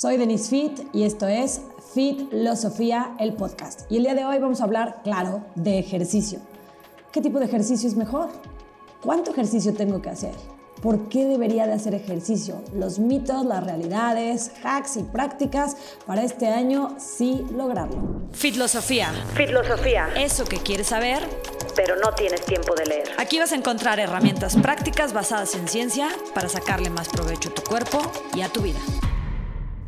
Soy Denise Fit y esto es Fit Filosofía, el podcast. Y el día de hoy vamos a hablar, claro, de ejercicio. ¿Qué tipo de ejercicio es mejor? ¿Cuánto ejercicio tengo que hacer? ¿Por qué debería de hacer ejercicio? Los mitos, las realidades, hacks y prácticas para este año sí lograrlo. Fitlosofía. Fitlosofía. Eso que quieres saber, pero no tienes tiempo de leer. Aquí vas a encontrar herramientas prácticas basadas en ciencia para sacarle más provecho a tu cuerpo y a tu vida.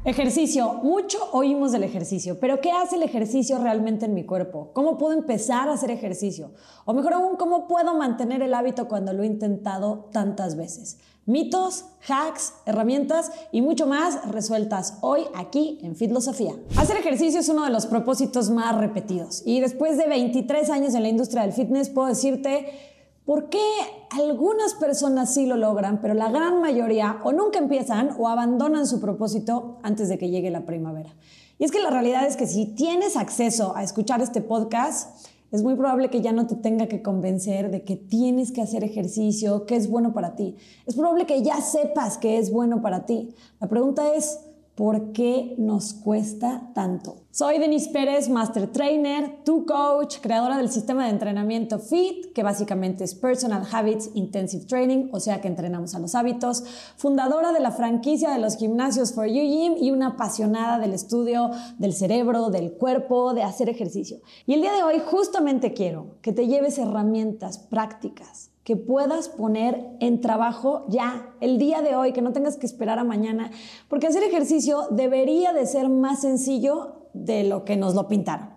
Ejercicio. Mucho oímos del ejercicio, pero ¿qué hace el ejercicio realmente en mi cuerpo? ¿Cómo puedo empezar a hacer ejercicio? O mejor aún, ¿cómo puedo mantener el hábito cuando lo he intentado tantas veces? Mitos, hacks, herramientas y mucho más resueltas hoy aquí en Fitlosofía. Hacer ejercicio es uno de los propósitos más repetidos y después de 23 años en la industria del fitness puedo decirte ¿Por qué algunas personas sí lo logran, pero la gran mayoría o nunca empiezan o abandonan su propósito antes de que llegue la primavera? Y es que la realidad es que si tienes acceso a escuchar este podcast, es muy probable que ya no te tenga que convencer de que tienes que hacer ejercicio, que es bueno para ti. Es probable que ya sepas que es bueno para ti. La pregunta es, ¿por qué nos cuesta tanto? Soy Denise Pérez, Master Trainer, tu coach, creadora del sistema de entrenamiento FIT, que básicamente es Personal Habits Intensive Training, o sea que entrenamos a los hábitos, fundadora de la franquicia de los gimnasios For You Gym y una apasionada del estudio del cerebro, del cuerpo, de hacer ejercicio. Y el día de hoy justamente quiero que te lleves herramientas prácticas que puedas poner en trabajo ya, el día de hoy, que no tengas que esperar a mañana, porque hacer ejercicio debería de ser más sencillo de lo que nos lo pintaron.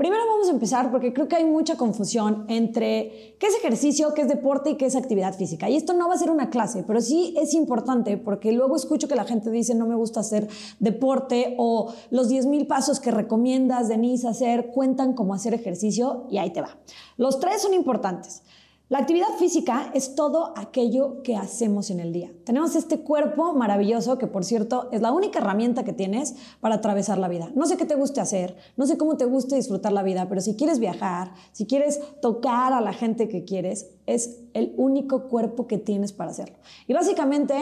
Primero vamos a empezar porque creo que hay mucha confusión entre qué es ejercicio, qué es deporte y qué es actividad física. Y esto no va a ser una clase, pero sí es importante porque luego escucho que la gente dice no me gusta hacer deporte o los 10.000 pasos que recomiendas, Denise, hacer cuentan como hacer ejercicio y ahí te va. Los tres son importantes. La actividad física es todo aquello que hacemos en el día. Tenemos este cuerpo maravilloso que, por cierto, es la única herramienta que tienes para atravesar la vida. No sé qué te guste hacer, no sé cómo te guste disfrutar la vida, pero si quieres viajar, si quieres tocar a la gente que quieres, es el único cuerpo que tienes para hacerlo. Y básicamente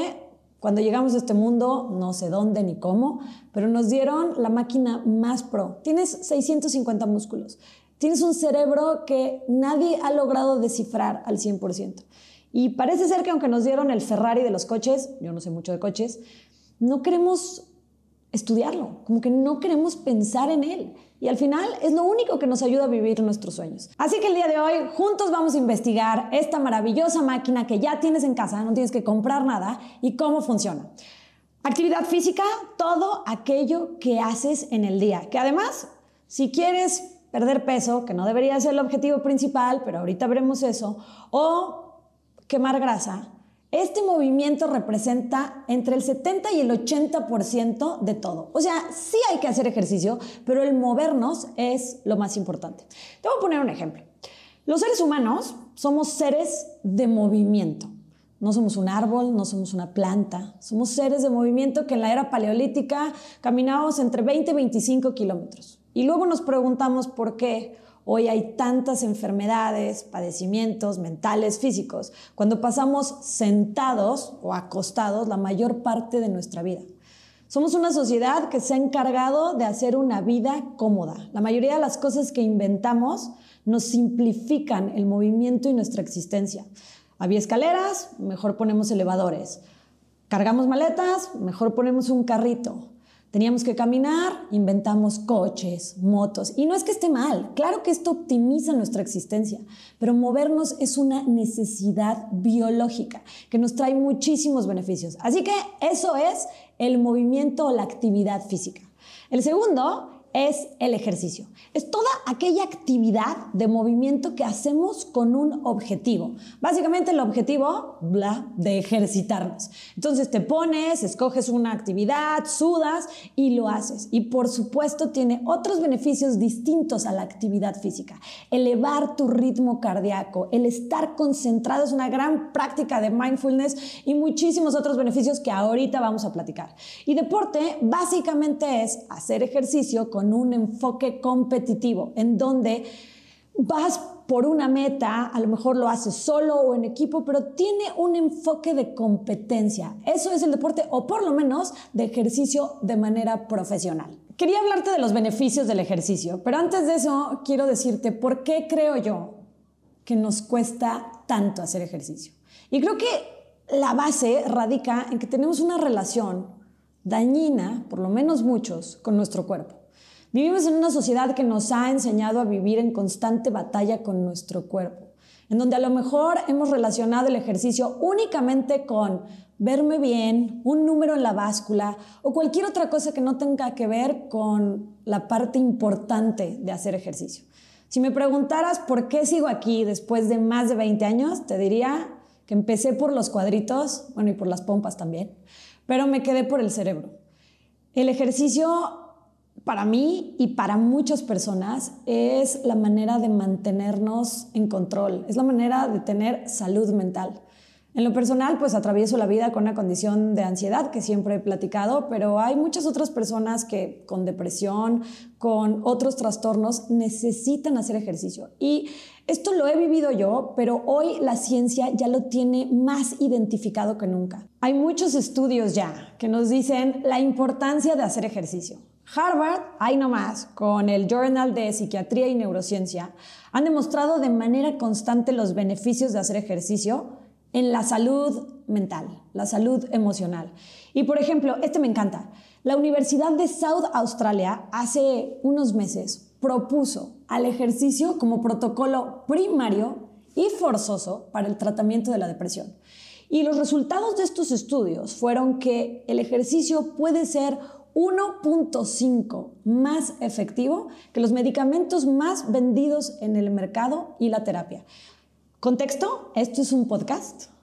cuando llegamos a este mundo, no sé dónde ni cómo, pero nos dieron la máquina más pro. Tienes 650 músculos. Tienes un cerebro que nadie ha logrado descifrar al 100%. Y parece ser que aunque nos dieron el Ferrari de los coches, yo no sé mucho de coches, no queremos estudiarlo, como que no queremos pensar en él. Y al final es lo único que nos ayuda a vivir nuestros sueños. Así que el día de hoy juntos vamos a investigar esta maravillosa máquina que ya tienes en casa, no tienes que comprar nada y cómo funciona. Actividad física, todo aquello que haces en el día, que además, si quieres perder peso, que no debería ser el objetivo principal, pero ahorita veremos eso, o quemar grasa, este movimiento representa entre el 70 y el 80% de todo. O sea, sí hay que hacer ejercicio, pero el movernos es lo más importante. Te voy a poner un ejemplo. Los seres humanos somos seres de movimiento. No somos un árbol, no somos una planta, somos seres de movimiento que en la era paleolítica caminábamos entre 20 y 25 kilómetros. Y luego nos preguntamos por qué hoy hay tantas enfermedades, padecimientos mentales, físicos, cuando pasamos sentados o acostados la mayor parte de nuestra vida. Somos una sociedad que se ha encargado de hacer una vida cómoda. La mayoría de las cosas que inventamos nos simplifican el movimiento y nuestra existencia. Había escaleras, mejor ponemos elevadores. Cargamos maletas, mejor ponemos un carrito. Teníamos que caminar, inventamos coches, motos. Y no es que esté mal, claro que esto optimiza nuestra existencia, pero movernos es una necesidad biológica que nos trae muchísimos beneficios. Así que eso es el movimiento o la actividad física. El segundo es el ejercicio. Es toda aquella actividad de movimiento que hacemos con un objetivo. Básicamente el objetivo, bla, de ejercitarnos. Entonces te pones, escoges una actividad, sudas y lo haces. Y por supuesto tiene otros beneficios distintos a la actividad física. Elevar tu ritmo cardíaco, el estar concentrado es una gran práctica de mindfulness y muchísimos otros beneficios que ahorita vamos a platicar. Y deporte básicamente es hacer ejercicio un enfoque competitivo, en donde vas por una meta, a lo mejor lo haces solo o en equipo, pero tiene un enfoque de competencia. Eso es el deporte, o por lo menos de ejercicio de manera profesional. Quería hablarte de los beneficios del ejercicio, pero antes de eso quiero decirte por qué creo yo que nos cuesta tanto hacer ejercicio. Y creo que la base radica en que tenemos una relación dañina, por lo menos muchos, con nuestro cuerpo. Vivimos en una sociedad que nos ha enseñado a vivir en constante batalla con nuestro cuerpo, en donde a lo mejor hemos relacionado el ejercicio únicamente con verme bien, un número en la báscula o cualquier otra cosa que no tenga que ver con la parte importante de hacer ejercicio. Si me preguntaras por qué sigo aquí después de más de 20 años, te diría que empecé por los cuadritos, bueno, y por las pompas también, pero me quedé por el cerebro. El ejercicio para mí y para muchas personas es la manera de mantenernos en control, es la manera de tener salud mental. En lo personal, pues atravieso la vida con una condición de ansiedad que siempre he platicado, pero hay muchas otras personas que con depresión, con otros trastornos, necesitan hacer ejercicio. Y esto lo he vivido yo, pero hoy la ciencia ya lo tiene más identificado que nunca. Hay muchos estudios ya que nos dicen la importancia de hacer ejercicio. Harvard, ahí nomás, con el Journal de Psiquiatría y Neurociencia, han demostrado de manera constante los beneficios de hacer ejercicio en la salud mental, la salud emocional. Y por ejemplo, este me encanta. La Universidad de South Australia hace unos meses propuso al ejercicio como protocolo primario y forzoso para el tratamiento de la depresión. Y los resultados de estos estudios fueron que el ejercicio puede ser 1.5 más efectivo que los medicamentos más vendidos en el mercado y la terapia. Contexto, esto es un podcast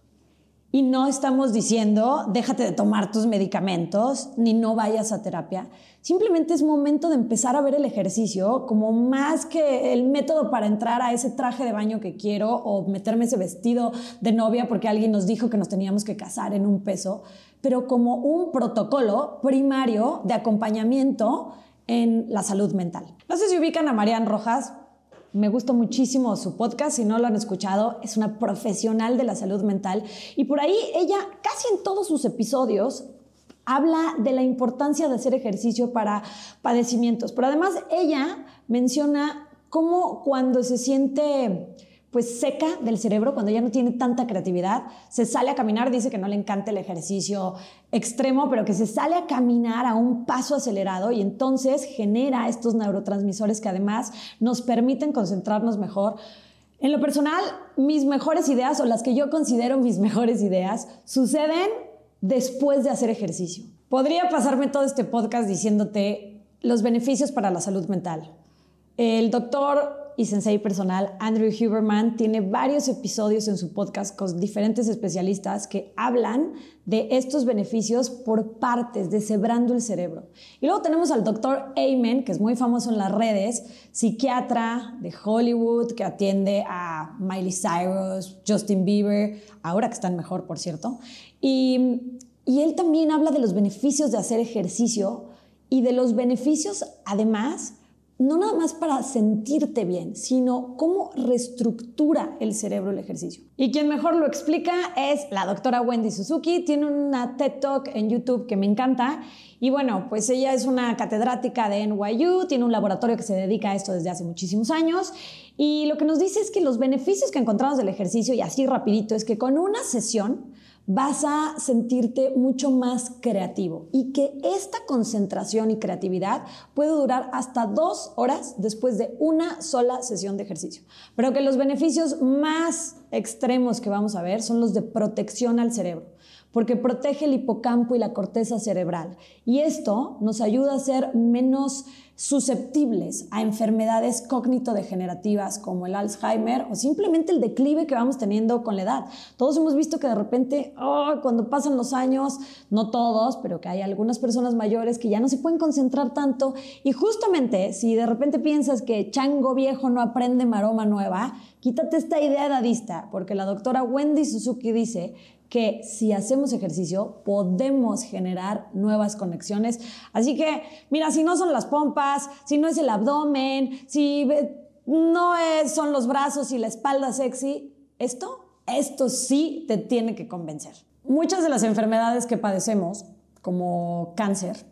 y no estamos diciendo déjate de tomar tus medicamentos ni no vayas a terapia. Simplemente es momento de empezar a ver el ejercicio como más que el método para entrar a ese traje de baño que quiero o meterme ese vestido de novia porque alguien nos dijo que nos teníamos que casar en un peso pero como un protocolo primario de acompañamiento en la salud mental. No sé si ubican a Marian Rojas, me gusta muchísimo su podcast, si no lo han escuchado, es una profesional de la salud mental. Y por ahí ella casi en todos sus episodios habla de la importancia de hacer ejercicio para padecimientos, pero además ella menciona cómo cuando se siente pues seca del cerebro, cuando ya no tiene tanta creatividad, se sale a caminar, dice que no le encanta el ejercicio extremo, pero que se sale a caminar a un paso acelerado y entonces genera estos neurotransmisores que además nos permiten concentrarnos mejor. En lo personal, mis mejores ideas o las que yo considero mis mejores ideas suceden después de hacer ejercicio. Podría pasarme todo este podcast diciéndote los beneficios para la salud mental. El doctor y sensei personal Andrew Huberman tiene varios episodios en su podcast con diferentes especialistas que hablan de estos beneficios por partes, deshebrando el cerebro. Y luego tenemos al doctor Amen, que es muy famoso en las redes, psiquiatra de Hollywood, que atiende a Miley Cyrus, Justin Bieber, ahora que están mejor, por cierto. Y, y él también habla de los beneficios de hacer ejercicio y de los beneficios, además, no nada más para sentirte bien, sino cómo reestructura el cerebro el ejercicio. Y quien mejor lo explica es la doctora Wendy Suzuki. Tiene una TED Talk en YouTube que me encanta. Y bueno, pues ella es una catedrática de NYU, tiene un laboratorio que se dedica a esto desde hace muchísimos años. Y lo que nos dice es que los beneficios que encontramos del ejercicio, y así rapidito, es que con una sesión vas a sentirte mucho más creativo y que esta concentración y creatividad puede durar hasta dos horas después de una sola sesión de ejercicio. Pero que los beneficios más extremos que vamos a ver son los de protección al cerebro porque protege el hipocampo y la corteza cerebral. Y esto nos ayuda a ser menos susceptibles a enfermedades cognitodegenerativas como el Alzheimer o simplemente el declive que vamos teniendo con la edad. Todos hemos visto que de repente, oh, cuando pasan los años, no todos, pero que hay algunas personas mayores que ya no se pueden concentrar tanto. Y justamente si de repente piensas que chango viejo no aprende maroma nueva, quítate esta idea edadista, porque la doctora Wendy Suzuki dice que si hacemos ejercicio podemos generar nuevas conexiones. Así que, mira, si no son las pompas, si no es el abdomen, si no es, son los brazos y la espalda sexy. Esto, esto sí te tiene que convencer. Muchas de las enfermedades que padecemos, como cáncer,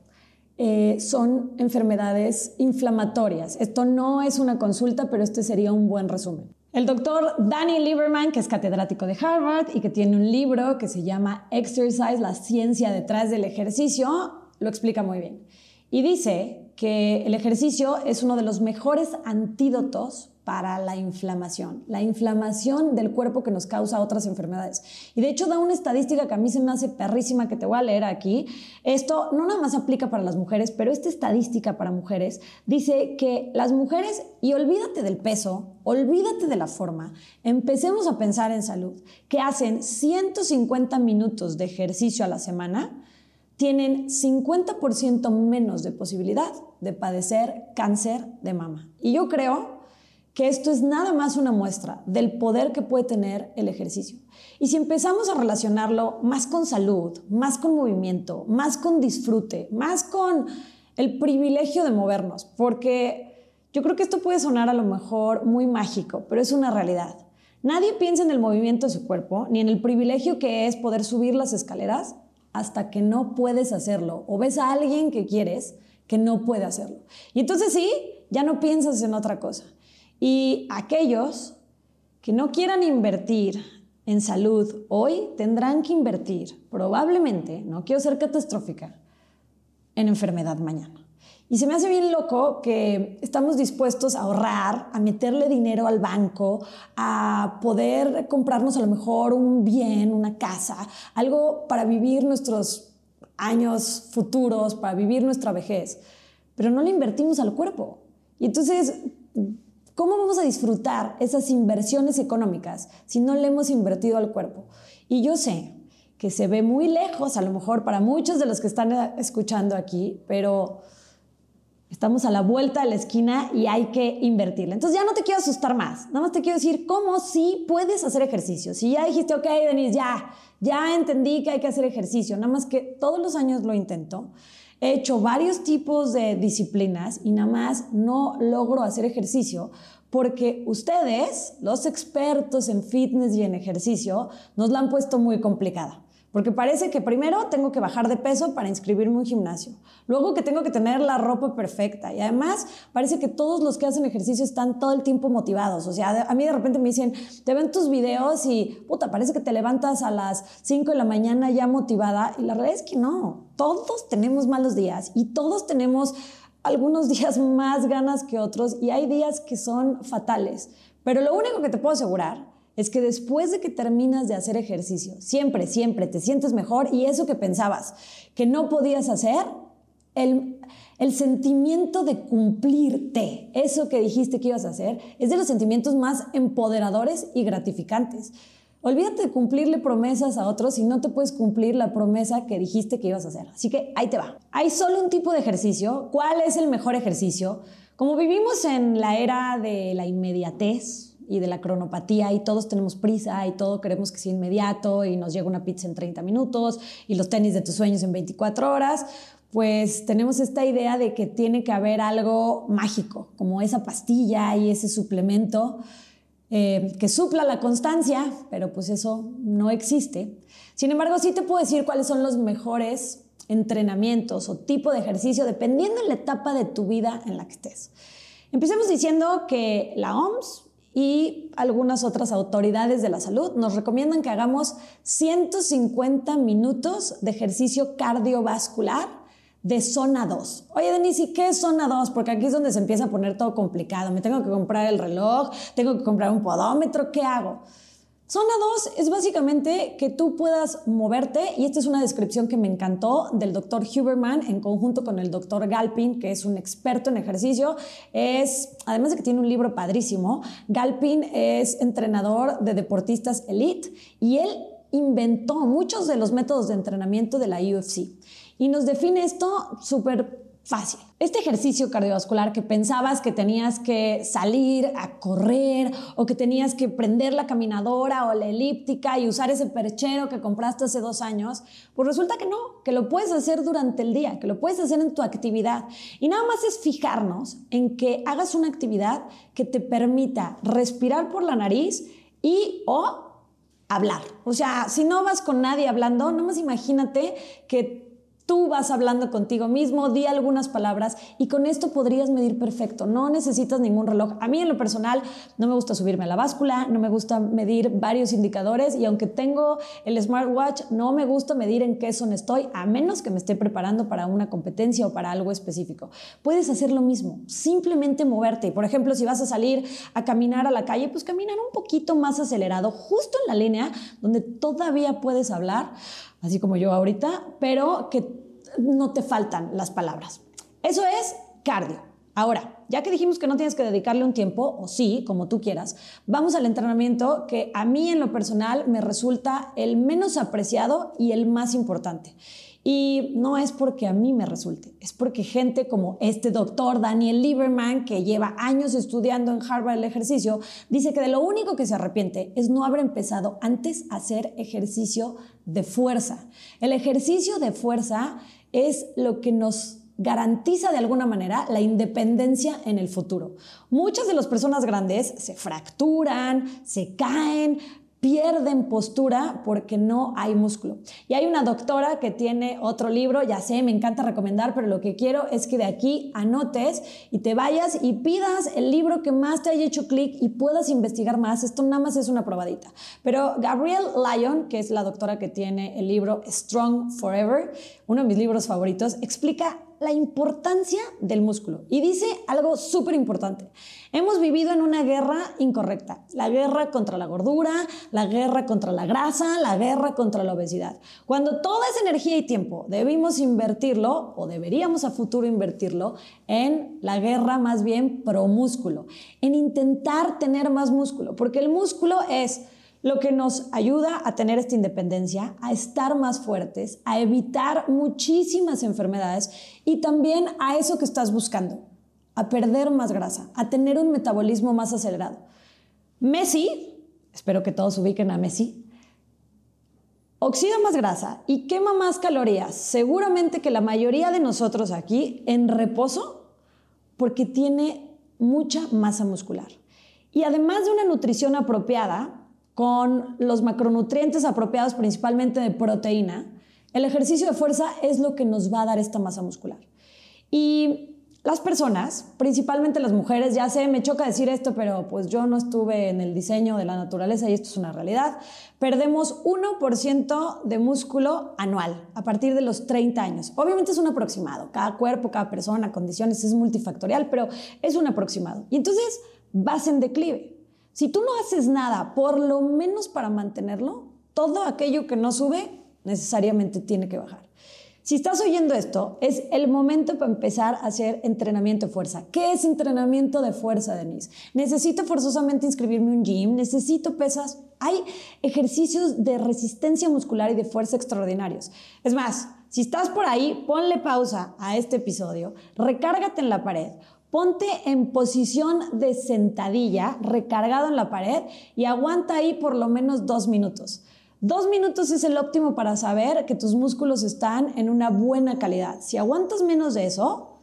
eh, son enfermedades inflamatorias. Esto no es una consulta, pero este sería un buen resumen. El doctor Danny Lieberman, que es catedrático de Harvard y que tiene un libro que se llama Exercise, la ciencia detrás del ejercicio, lo explica muy bien. Y dice que el ejercicio es uno de los mejores antídotos para la inflamación, la inflamación del cuerpo que nos causa otras enfermedades. Y de hecho da una estadística que a mí se me hace perrísima que te voy a leer aquí. Esto no nada más aplica para las mujeres, pero esta estadística para mujeres dice que las mujeres, y olvídate del peso, olvídate de la forma, empecemos a pensar en salud, que hacen 150 minutos de ejercicio a la semana, tienen 50% menos de posibilidad de padecer cáncer de mama. Y yo creo que esto es nada más una muestra del poder que puede tener el ejercicio. Y si empezamos a relacionarlo más con salud, más con movimiento, más con disfrute, más con el privilegio de movernos, porque yo creo que esto puede sonar a lo mejor muy mágico, pero es una realidad. Nadie piensa en el movimiento de su cuerpo, ni en el privilegio que es poder subir las escaleras hasta que no puedes hacerlo o ves a alguien que quieres que no puede hacerlo. Y entonces sí, ya no piensas en otra cosa. Y aquellos que no quieran invertir en salud hoy tendrán que invertir, probablemente, no quiero ser catastrófica, en enfermedad mañana. Y se me hace bien loco que estamos dispuestos a ahorrar, a meterle dinero al banco, a poder comprarnos a lo mejor un bien, una casa, algo para vivir nuestros años futuros, para vivir nuestra vejez, pero no le invertimos al cuerpo. Y entonces ¿Cómo vamos a disfrutar esas inversiones económicas si no le hemos invertido al cuerpo? Y yo sé que se ve muy lejos, a lo mejor para muchos de los que están escuchando aquí, pero estamos a la vuelta de la esquina y hay que invertirle. Entonces ya no te quiero asustar más, nada más te quiero decir cómo sí puedes hacer ejercicio. Si ya dijiste, ok, Denise, ya, ya entendí que hay que hacer ejercicio, nada más que todos los años lo intento. He hecho varios tipos de disciplinas y nada más no logro hacer ejercicio porque ustedes, los expertos en fitness y en ejercicio, nos la han puesto muy complicada. Porque parece que primero tengo que bajar de peso para inscribirme en un gimnasio. Luego que tengo que tener la ropa perfecta. Y además parece que todos los que hacen ejercicio están todo el tiempo motivados. O sea, a mí de repente me dicen, te ven tus videos y, puta, parece que te levantas a las 5 de la mañana ya motivada. Y la realidad es que no. Todos tenemos malos días y todos tenemos algunos días más ganas que otros y hay días que son fatales. Pero lo único que te puedo asegurar es que después de que terminas de hacer ejercicio, siempre, siempre te sientes mejor y eso que pensabas que no podías hacer, el, el sentimiento de cumplirte, eso que dijiste que ibas a hacer, es de los sentimientos más empoderadores y gratificantes. Olvídate de cumplirle promesas a otros si no te puedes cumplir la promesa que dijiste que ibas a hacer. Así que ahí te va. Hay solo un tipo de ejercicio. ¿Cuál es el mejor ejercicio? Como vivimos en la era de la inmediatez, y de la cronopatía y todos tenemos prisa y todo queremos que sea inmediato y nos llega una pizza en 30 minutos y los tenis de tus sueños en 24 horas, pues tenemos esta idea de que tiene que haber algo mágico, como esa pastilla y ese suplemento eh, que supla la constancia, pero pues eso no existe. Sin embargo, sí te puedo decir cuáles son los mejores entrenamientos o tipo de ejercicio dependiendo de la etapa de tu vida en la que estés. Empecemos diciendo que la OMS y algunas otras autoridades de la salud nos recomiendan que hagamos 150 minutos de ejercicio cardiovascular de zona 2. Oye, Denise, qué es zona 2? Porque aquí es donde se empieza a poner todo complicado. Me tengo que comprar el reloj, tengo que comprar un podómetro, ¿qué hago? Zona 2 es básicamente que tú puedas moverte, y esta es una descripción que me encantó del doctor Huberman en conjunto con el doctor Galpin, que es un experto en ejercicio. Es, además de que tiene un libro padrísimo, Galpin es entrenador de deportistas elite y él inventó muchos de los métodos de entrenamiento de la UFC. Y nos define esto súper Fácil. Este ejercicio cardiovascular que pensabas que tenías que salir a correr o que tenías que prender la caminadora o la elíptica y usar ese perchero que compraste hace dos años, pues resulta que no, que lo puedes hacer durante el día, que lo puedes hacer en tu actividad. Y nada más es fijarnos en que hagas una actividad que te permita respirar por la nariz y o hablar. O sea, si no vas con nadie hablando, no más imagínate que Tú vas hablando contigo mismo, di algunas palabras y con esto podrías medir perfecto. No necesitas ningún reloj. A mí en lo personal no me gusta subirme a la báscula, no me gusta medir varios indicadores y aunque tengo el smartwatch, no me gusta medir en qué son estoy, a menos que me esté preparando para una competencia o para algo específico. Puedes hacer lo mismo, simplemente moverte. Por ejemplo, si vas a salir a caminar a la calle, pues caminar un poquito más acelerado, justo en la línea donde todavía puedes hablar así como yo ahorita, pero que no te faltan las palabras. Eso es cardio. Ahora, ya que dijimos que no tienes que dedicarle un tiempo, o sí, como tú quieras, vamos al entrenamiento que a mí en lo personal me resulta el menos apreciado y el más importante. Y no es porque a mí me resulte, es porque gente como este doctor Daniel Lieberman, que lleva años estudiando en Harvard el ejercicio, dice que de lo único que se arrepiente es no haber empezado antes a hacer ejercicio de fuerza. El ejercicio de fuerza es lo que nos garantiza de alguna manera la independencia en el futuro. Muchas de las personas grandes se fracturan, se caen, pierden postura porque no hay músculo. Y hay una doctora que tiene otro libro, ya sé, me encanta recomendar, pero lo que quiero es que de aquí anotes y te vayas y pidas el libro que más te haya hecho clic y puedas investigar más. Esto nada más es una probadita. Pero Gabrielle Lyon, que es la doctora que tiene el libro Strong Forever, uno de mis libros favoritos, explica la importancia del músculo y dice algo súper importante. Hemos vivido en una guerra incorrecta, la guerra contra la gordura, la guerra contra la grasa, la guerra contra la obesidad. Cuando toda esa energía y tiempo debimos invertirlo o deberíamos a futuro invertirlo en la guerra más bien pro músculo, en intentar tener más músculo, porque el músculo es lo que nos ayuda a tener esta independencia, a estar más fuertes, a evitar muchísimas enfermedades y también a eso que estás buscando, a perder más grasa, a tener un metabolismo más acelerado. Messi, espero que todos ubiquen a Messi, oxida más grasa y quema más calorías, seguramente que la mayoría de nosotros aquí en reposo, porque tiene mucha masa muscular. Y además de una nutrición apropiada, con los macronutrientes apropiados principalmente de proteína, el ejercicio de fuerza es lo que nos va a dar esta masa muscular. Y las personas, principalmente las mujeres, ya sé, me choca decir esto, pero pues yo no estuve en el diseño de la naturaleza y esto es una realidad, perdemos 1% de músculo anual a partir de los 30 años. Obviamente es un aproximado, cada cuerpo, cada persona, condiciones es multifactorial, pero es un aproximado. Y entonces vas en declive. Si tú no haces nada, por lo menos para mantenerlo, todo aquello que no sube necesariamente tiene que bajar. Si estás oyendo esto, es el momento para empezar a hacer entrenamiento de fuerza. ¿Qué es entrenamiento de fuerza, Denise? ¿Necesito forzosamente inscribirme a un gym? ¿Necesito pesas? Hay ejercicios de resistencia muscular y de fuerza extraordinarios. Es más, si estás por ahí, ponle pausa a este episodio, recárgate en la pared Ponte en posición de sentadilla, recargado en la pared y aguanta ahí por lo menos dos minutos. Dos minutos es el óptimo para saber que tus músculos están en una buena calidad. Si aguantas menos de eso,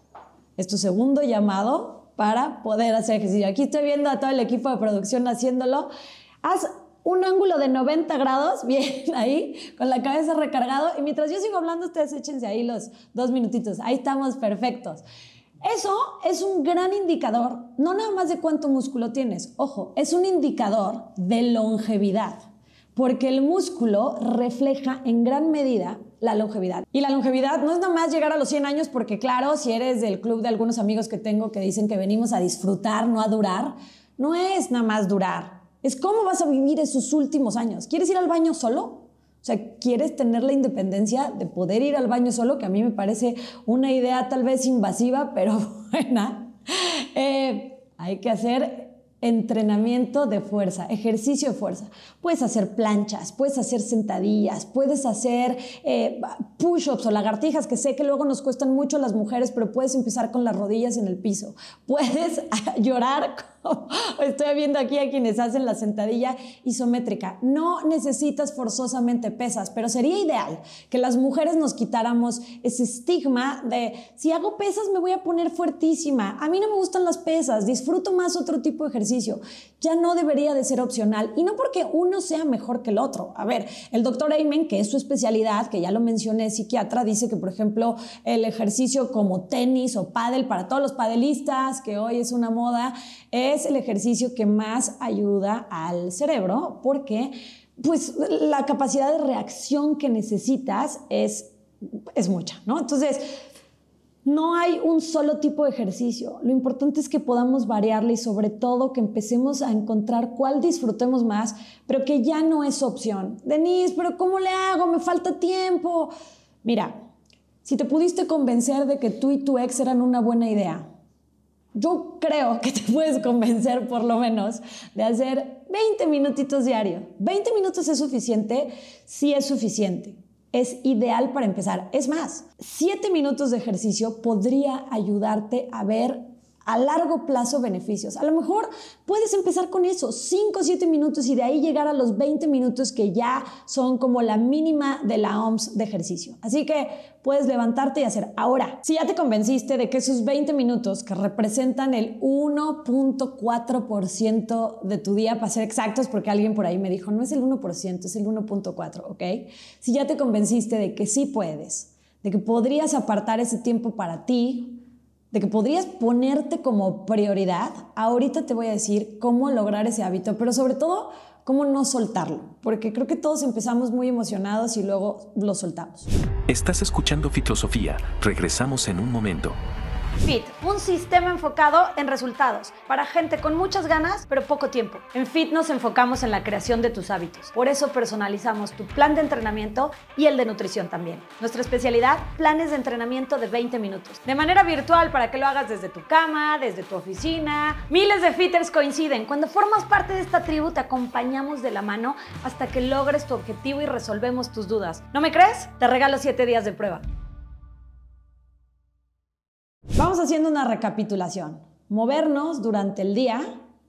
es tu segundo llamado para poder hacer ejercicio. Aquí estoy viendo a todo el equipo de producción haciéndolo. Haz un ángulo de 90 grados, bien ahí, con la cabeza recargado. Y mientras yo sigo hablando, ustedes échense ahí los dos minutitos. Ahí estamos perfectos. Eso es un gran indicador, no nada más de cuánto músculo tienes, ojo, es un indicador de longevidad, porque el músculo refleja en gran medida la longevidad. Y la longevidad no es nada más llegar a los 100 años, porque claro, si eres del club de algunos amigos que tengo que dicen que venimos a disfrutar, no a durar, no es nada más durar, es cómo vas a vivir esos últimos años. ¿Quieres ir al baño solo? O sea, quieres tener la independencia de poder ir al baño solo, que a mí me parece una idea tal vez invasiva, pero buena. Eh, hay que hacer entrenamiento de fuerza, ejercicio de fuerza. Puedes hacer planchas, puedes hacer sentadillas, puedes hacer eh, push-ups o lagartijas, que sé que luego nos cuestan mucho las mujeres, pero puedes empezar con las rodillas en el piso. Puedes llorar, estoy viendo aquí a quienes hacen la sentadilla isométrica. No necesitas forzosamente pesas, pero sería ideal que las mujeres nos quitáramos ese estigma de si hago pesas me voy a poner fuertísima. A mí no me gustan las pesas, disfruto más otro tipo de ejercicio ya no debería de ser opcional y no porque uno sea mejor que el otro. A ver, el doctor Ayman, que es su especialidad, que ya lo mencioné, psiquiatra, dice que, por ejemplo, el ejercicio como tenis o pádel para todos los padelistas, que hoy es una moda, es el ejercicio que más ayuda al cerebro porque pues la capacidad de reacción que necesitas es, es mucha, ¿no? Entonces, no hay un solo tipo de ejercicio. Lo importante es que podamos variarle y sobre todo que empecemos a encontrar cuál disfrutemos más, pero que ya no es opción. Denise, pero ¿cómo le hago? Me falta tiempo. Mira, si te pudiste convencer de que tú y tu ex eran una buena idea, yo creo que te puedes convencer por lo menos de hacer 20 minutitos diario. 20 minutos es suficiente, sí es suficiente es ideal para empezar. Es más, siete minutos de ejercicio podría ayudarte a ver a largo plazo beneficios. A lo mejor puedes empezar con eso, 5 o 7 minutos y de ahí llegar a los 20 minutos que ya son como la mínima de la OMS de ejercicio. Así que puedes levantarte y hacer. Ahora, si ya te convenciste de que esos 20 minutos que representan el 1.4% de tu día, para ser exactos, porque alguien por ahí me dijo, no es el 1%, es el 1.4, ¿ok? Si ya te convenciste de que sí puedes, de que podrías apartar ese tiempo para ti, de que podrías ponerte como prioridad, ahorita te voy a decir cómo lograr ese hábito, pero sobre todo cómo no soltarlo, porque creo que todos empezamos muy emocionados y luego lo soltamos. Estás escuchando Fitosofía. Regresamos en un momento. Fit, un sistema enfocado en resultados para gente con muchas ganas pero poco tiempo. En Fit nos enfocamos en la creación de tus hábitos. Por eso personalizamos tu plan de entrenamiento y el de nutrición también. Nuestra especialidad, planes de entrenamiento de 20 minutos. De manera virtual para que lo hagas desde tu cama, desde tu oficina. Miles de fitters coinciden. Cuando formas parte de esta tribu te acompañamos de la mano hasta que logres tu objetivo y resolvemos tus dudas. ¿No me crees? Te regalo 7 días de prueba. Vamos haciendo una recapitulación. Movernos durante el día,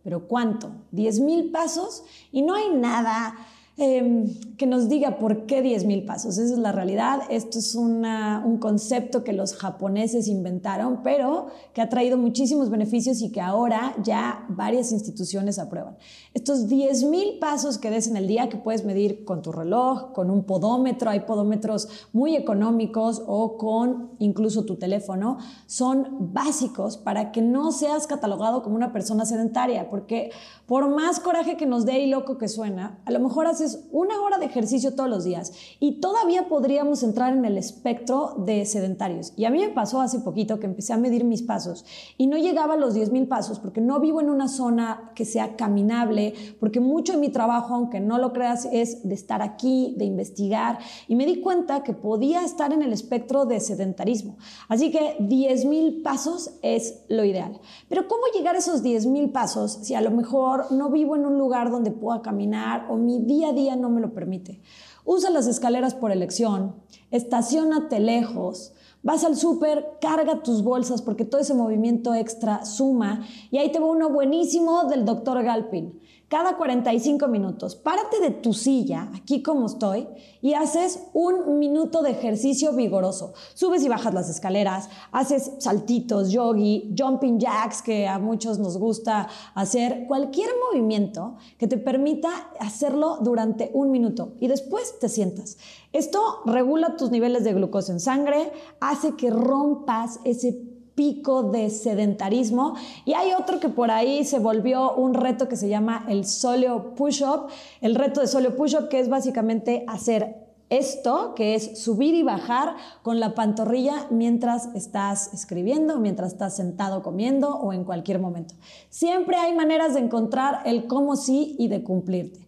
pero ¿cuánto? 10.000 pasos y no hay nada Em, que nos diga por qué 10.000 pasos. Esa es la realidad. Esto es un concepto que los japoneses inventaron, pero que ha traído muchísimos beneficios y que ahora ya varias instituciones aprueban. Estos 10.000 pasos que des en el día, que puedes medir con tu reloj, con un podómetro, hay podómetros muy económicos o con incluso tu teléfono, son básicos para que no seas catalogado como una persona sedentaria, porque por más coraje que nos dé y loco que suena, a lo mejor haces una hora de ejercicio todos los días y todavía podríamos entrar en el espectro de sedentarios. Y a mí me pasó hace poquito que empecé a medir mis pasos y no llegaba a los 10.000 pasos porque no vivo en una zona que sea caminable, porque mucho de mi trabajo, aunque no lo creas, es de estar aquí, de investigar y me di cuenta que podía estar en el espectro de sedentarismo. Así que 10.000 pasos es lo ideal. Pero ¿cómo llegar a esos 10.000 pasos si a lo mejor no vivo en un lugar donde pueda caminar o mi día día no me lo permite. Usa las escaleras por elección, estacionate lejos, vas al súper, carga tus bolsas porque todo ese movimiento extra suma y ahí te va uno buenísimo del doctor Galpin cada 45 minutos. Párate de tu silla, aquí como estoy, y haces un minuto de ejercicio vigoroso. Subes y bajas las escaleras, haces saltitos, yogi, jumping jacks, que a muchos nos gusta hacer, cualquier movimiento que te permita hacerlo durante un minuto y después te sientas. Esto regula tus niveles de glucosa en sangre, hace que rompas ese pico de sedentarismo. Y hay otro que por ahí se volvió un reto que se llama el soleo push-up. El reto de soleo push-up que es básicamente hacer esto, que es subir y bajar con la pantorrilla mientras estás escribiendo, mientras estás sentado comiendo o en cualquier momento. Siempre hay maneras de encontrar el cómo sí y de cumplirte.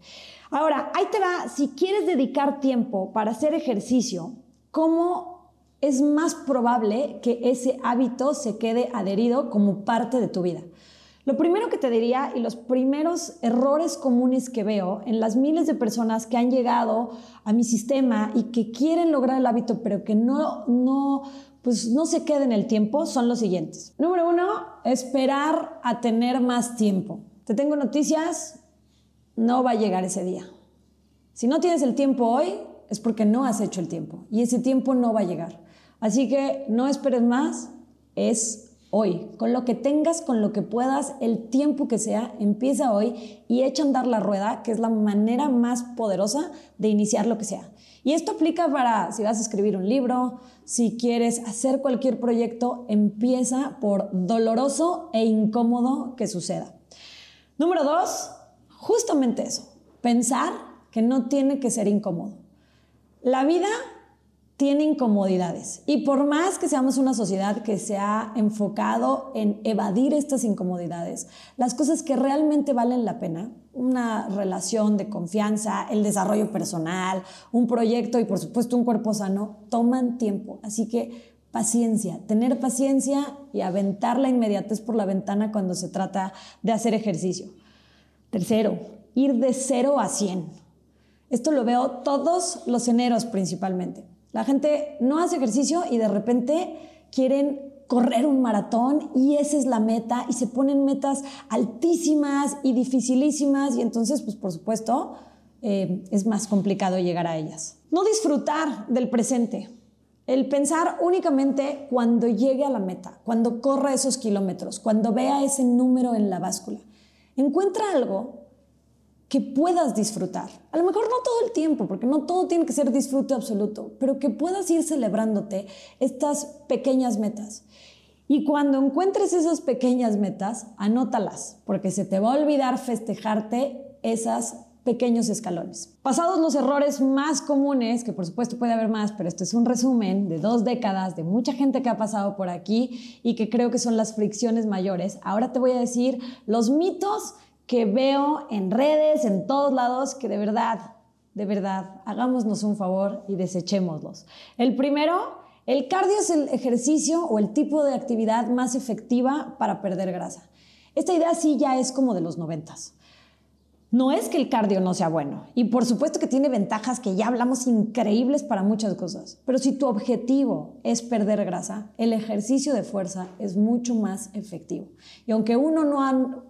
Ahora, ahí te va, si quieres dedicar tiempo para hacer ejercicio, ¿cómo es más probable que ese hábito se quede adherido como parte de tu vida. Lo primero que te diría y los primeros errores comunes que veo en las miles de personas que han llegado a mi sistema y que quieren lograr el hábito pero que no, no, pues no se queden el tiempo son los siguientes. Número uno, esperar a tener más tiempo. Te tengo noticias, no va a llegar ese día. Si no tienes el tiempo hoy, es porque no has hecho el tiempo y ese tiempo no va a llegar. Así que no esperes más, es hoy, con lo que tengas, con lo que puedas, el tiempo que sea, empieza hoy y echa a andar la rueda, que es la manera más poderosa de iniciar lo que sea. Y esto aplica para si vas a escribir un libro, si quieres hacer cualquier proyecto, empieza por doloroso e incómodo que suceda. Número dos, justamente eso, pensar que no tiene que ser incómodo. La vida tiene incomodidades. Y por más que seamos una sociedad que se ha enfocado en evadir estas incomodidades, las cosas que realmente valen la pena, una relación de confianza, el desarrollo personal, un proyecto y por supuesto un cuerpo sano, toman tiempo. Así que paciencia, tener paciencia y aventar la inmediatez por la ventana cuando se trata de hacer ejercicio. Tercero, ir de cero a 100. Esto lo veo todos los eneros principalmente. La gente no hace ejercicio y de repente quieren correr un maratón y esa es la meta y se ponen metas altísimas y dificilísimas y entonces, pues por supuesto, eh, es más complicado llegar a ellas. No disfrutar del presente. El pensar únicamente cuando llegue a la meta, cuando corra esos kilómetros, cuando vea ese número en la báscula. Encuentra algo que puedas disfrutar. A lo mejor no todo el tiempo, porque no todo tiene que ser disfrute absoluto, pero que puedas ir celebrándote estas pequeñas metas. Y cuando encuentres esas pequeñas metas, anótalas, porque se te va a olvidar festejarte esas pequeños escalones. Pasados los errores más comunes, que por supuesto puede haber más, pero este es un resumen de dos décadas de mucha gente que ha pasado por aquí y que creo que son las fricciones mayores, ahora te voy a decir los mitos que veo en redes, en todos lados, que de verdad, de verdad, hagámonos un favor y desechémoslos. El primero, el cardio es el ejercicio o el tipo de actividad más efectiva para perder grasa. Esta idea sí ya es como de los noventas. No es que el cardio no sea bueno, y por supuesto que tiene ventajas que ya hablamos increíbles para muchas cosas, pero si tu objetivo es perder grasa, el ejercicio de fuerza es mucho más efectivo. Y aunque uno no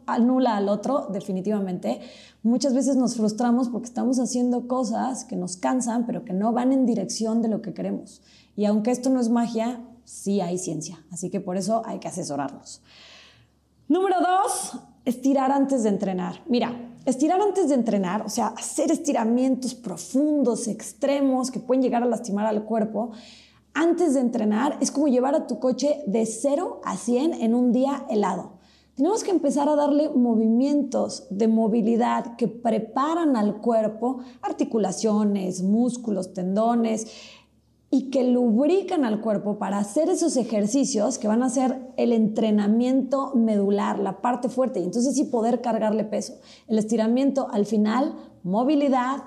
anula al otro, definitivamente, muchas veces nos frustramos porque estamos haciendo cosas que nos cansan, pero que no van en dirección de lo que queremos. Y aunque esto no es magia, sí hay ciencia, así que por eso hay que asesorarnos. Número dos, estirar antes de entrenar. Mira, estirar antes de entrenar, o sea, hacer estiramientos profundos, extremos, que pueden llegar a lastimar al cuerpo, antes de entrenar es como llevar a tu coche de 0 a 100 en un día helado. Tenemos que empezar a darle movimientos de movilidad que preparan al cuerpo, articulaciones, músculos, tendones, y que lubrican al cuerpo para hacer esos ejercicios que van a ser el entrenamiento medular, la parte fuerte, y entonces sí poder cargarle peso. El estiramiento al final, movilidad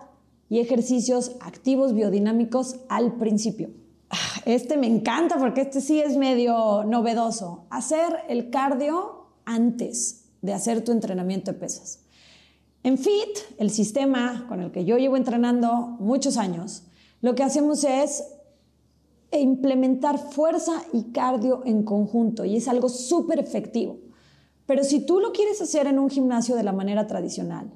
y ejercicios activos biodinámicos al principio. Ah, este me encanta porque este sí es medio novedoso. Hacer el cardio antes de hacer tu entrenamiento de pesas. En FIT, el sistema con el que yo llevo entrenando muchos años, lo que hacemos es e implementar fuerza y cardio en conjunto y es algo súper efectivo. Pero si tú lo quieres hacer en un gimnasio de la manera tradicional,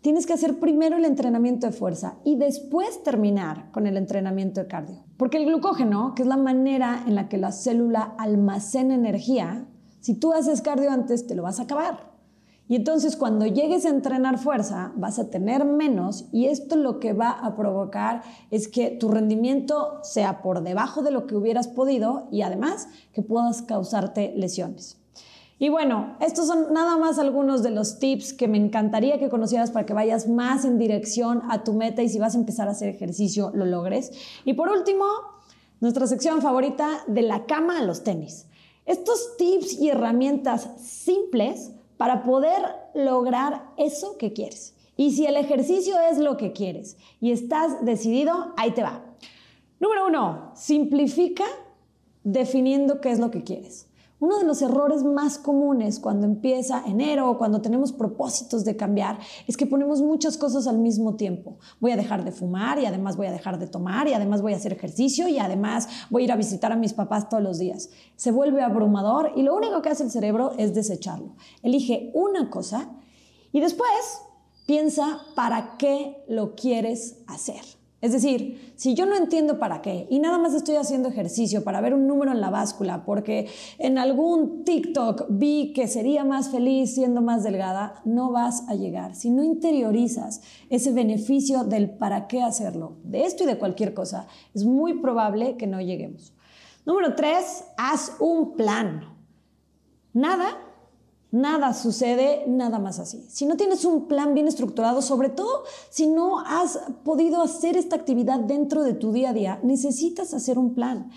tienes que hacer primero el entrenamiento de fuerza y después terminar con el entrenamiento de cardio. Porque el glucógeno, que es la manera en la que la célula almacena energía, si tú haces cardio antes, te lo vas a acabar. Y entonces cuando llegues a entrenar fuerza, vas a tener menos y esto lo que va a provocar es que tu rendimiento sea por debajo de lo que hubieras podido y además que puedas causarte lesiones. Y bueno, estos son nada más algunos de los tips que me encantaría que conocieras para que vayas más en dirección a tu meta y si vas a empezar a hacer ejercicio lo logres. Y por último, nuestra sección favorita de la cama a los tenis. Estos tips y herramientas simples para poder lograr eso que quieres. Y si el ejercicio es lo que quieres y estás decidido, ahí te va. Número uno, simplifica definiendo qué es lo que quieres. Uno de los errores más comunes cuando empieza enero o cuando tenemos propósitos de cambiar es que ponemos muchas cosas al mismo tiempo. Voy a dejar de fumar y además voy a dejar de tomar y además voy a hacer ejercicio y además voy a ir a visitar a mis papás todos los días. Se vuelve abrumador y lo único que hace el cerebro es desecharlo. Elige una cosa y después piensa para qué lo quieres hacer. Es decir, si yo no entiendo para qué y nada más estoy haciendo ejercicio para ver un número en la báscula porque en algún TikTok vi que sería más feliz siendo más delgada, no vas a llegar. Si no interiorizas ese beneficio del para qué hacerlo, de esto y de cualquier cosa, es muy probable que no lleguemos. Número tres, haz un plan. Nada Nada sucede nada más así. Si no tienes un plan bien estructurado, sobre todo si no has podido hacer esta actividad dentro de tu día a día, necesitas hacer un plan.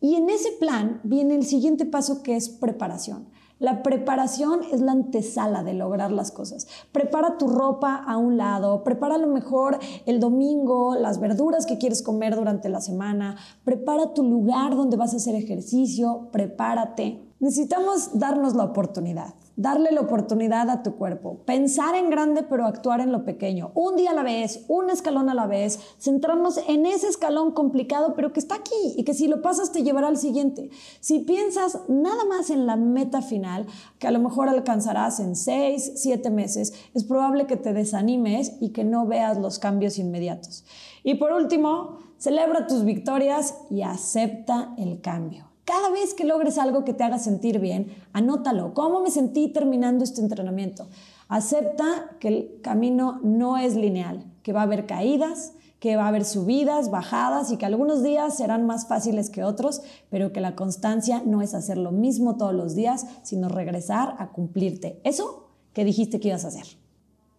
Y en ese plan viene el siguiente paso que es preparación. La preparación es la antesala de lograr las cosas. Prepara tu ropa a un lado, prepara a lo mejor el domingo las verduras que quieres comer durante la semana, prepara tu lugar donde vas a hacer ejercicio, prepárate. Necesitamos darnos la oportunidad darle la oportunidad a tu cuerpo, pensar en grande pero actuar en lo pequeño, un día a la vez, un escalón a la vez, centrarnos en ese escalón complicado pero que está aquí y que si lo pasas te llevará al siguiente. Si piensas nada más en la meta final, que a lo mejor alcanzarás en seis, siete meses, es probable que te desanimes y que no veas los cambios inmediatos. Y por último, celebra tus victorias y acepta el cambio. Cada vez que logres algo que te haga sentir bien, anótalo. ¿Cómo me sentí terminando este entrenamiento? Acepta que el camino no es lineal, que va a haber caídas, que va a haber subidas, bajadas y que algunos días serán más fáciles que otros, pero que la constancia no es hacer lo mismo todos los días, sino regresar a cumplirte eso que dijiste que ibas a hacer.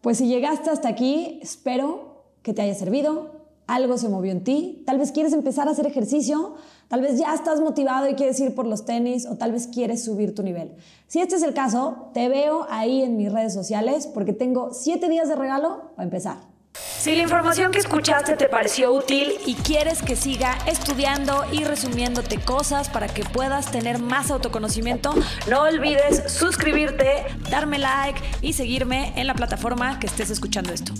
Pues si llegaste hasta aquí, espero que te haya servido, algo se movió en ti, tal vez quieres empezar a hacer ejercicio, tal vez ya estás motivado y quieres ir por los tenis o tal vez quieres subir tu nivel. Si este es el caso, te veo ahí en mis redes sociales porque tengo siete días de regalo para empezar. Si la información que escuchaste te pareció útil y quieres que siga estudiando y resumiéndote cosas para que puedas tener más autoconocimiento, no olvides suscribirte, darme like y seguirme en la plataforma que estés escuchando esto.